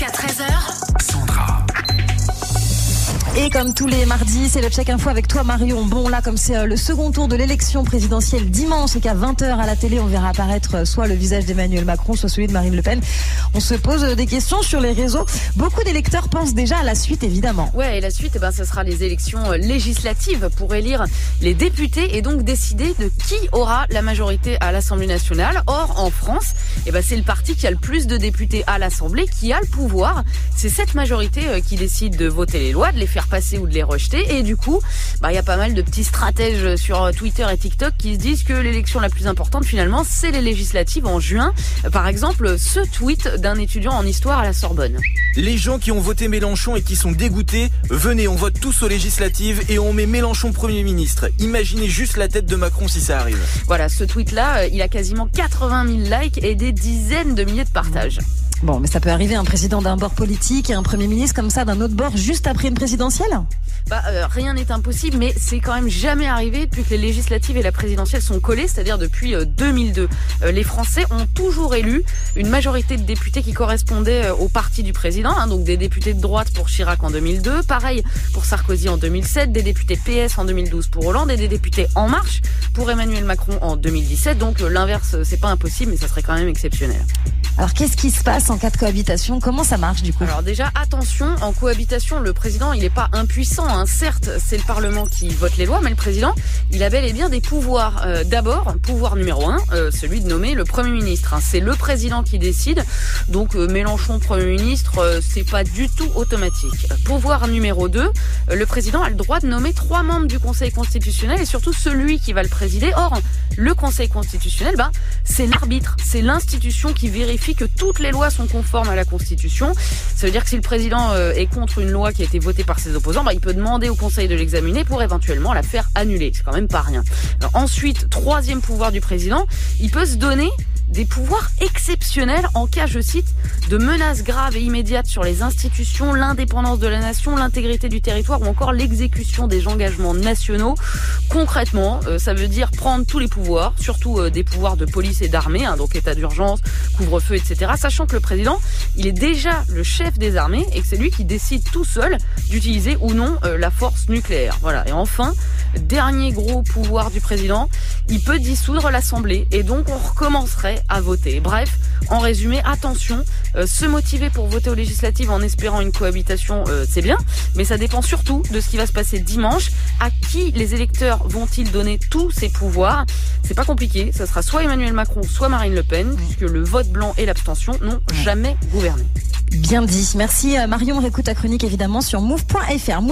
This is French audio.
Jusqu'à 13h. Et comme tous les mardis, c'est le check info avec toi Marion. Bon là, comme c'est euh, le second tour de l'élection présidentielle dimanche et qu'à 20h à la télé, on verra apparaître euh, soit le visage d'Emmanuel Macron, soit celui de Marine Le Pen. On se pose euh, des questions sur les réseaux. Beaucoup d'électeurs pensent déjà à la suite, évidemment. Ouais, et la suite, eh ben, ce sera les élections législatives pour élire les députés et donc décider de qui aura la majorité à l'Assemblée nationale. Or, en France, eh ben, c'est le parti qui a le plus de députés à l'Assemblée qui a le pouvoir. C'est cette majorité qui décide de voter les lois, de les faire passer ou de les rejeter. Et du coup, bah, il y a pas mal de petits stratèges sur Twitter et TikTok qui se disent que l'élection la plus importante finalement, c'est les législatives en juin. Par exemple, ce tweet d'un étudiant en histoire à la Sorbonne. Les gens qui ont voté Mélenchon et qui sont dégoûtés, venez, on vote tous aux législatives et on met Mélenchon Premier ministre. Imaginez juste la tête de Macron si ça arrive. Voilà, ce tweet-là, il a quasiment 80 000 likes et des dizaines de milliers de partages. Bon, mais ça peut arriver un président d'un bord politique et un premier ministre comme ça d'un autre bord juste après une présidentielle bah, euh, rien n'est impossible, mais c'est quand même jamais arrivé depuis que les législatives et la présidentielle sont collées, c'est-à-dire depuis 2002. Euh, euh, les Français ont toujours élu une majorité de députés qui correspondaient au parti du président, hein, donc des députés de droite pour Chirac en 2002, pareil pour Sarkozy en 2007, des députés PS en 2012 pour Hollande et des députés En Marche pour Emmanuel Macron en 2017. Donc l'inverse, c'est pas impossible, mais ça serait quand même exceptionnel. Alors qu'est-ce qui se passe en cas de cohabitation Comment ça marche du coup Alors déjà attention, en cohabitation, le président il n'est pas impuissant. Hein. Certes, c'est le Parlement qui vote les lois, mais le président il a bel et bien des pouvoirs. Euh, d'abord, pouvoir numéro un, euh, celui de nommer le Premier ministre. Hein. C'est le président qui décide. Donc euh, Mélenchon Premier ministre, c'est pas du tout automatique. Pouvoir numéro 2, le président a le droit de nommer trois membres du Conseil constitutionnel et surtout celui qui va le présider. Or, le Conseil constitutionnel, ben, c'est l'arbitre, c'est l'institution qui vérifie que toutes les lois sont conformes à la Constitution. Ça veut dire que si le président euh, est contre une loi qui a été votée par ses opposants, bah, il peut demander au Conseil de l'examiner pour éventuellement la faire annuler. C'est quand même pas rien. ensuite, troisième pouvoir du président, il peut se donner des pouvoirs exceptionnels en cas, je cite, de menaces graves et immédiates sur les institutions, l'indépendance de la nation, l'intégrité du territoire ou encore l'exécution des engagements nationaux. Concrètement, euh, ça veut dire prendre tous les pouvoirs, surtout euh, des pouvoirs de police et d'armée, hein, donc état d'urgence, couvre-feu, etc. Sachant que le président, il est déjà le chef des armées et que c'est lui qui décide tout seul d'utiliser ou non euh, la force nucléaire. Voilà. Et enfin, dernier gros pouvoir du président, il peut dissoudre l'Assemblée et donc on recommencerait à voter. Bref, en résumé, attention, euh, se motiver pour voter aux législatives en espérant une cohabitation, euh, c'est bien, mais ça dépend surtout de ce qui va se passer dimanche. À qui les électeurs vont-ils donner tous ces pouvoirs? C'est pas compliqué, ça sera soit Emmanuel Macron, soit Marine Le Pen, puisque le vote blanc et l'abstention n'ont jamais gouverné. Bien dit. Merci euh, Marion, réécoute ta chronique évidemment sur move.fr.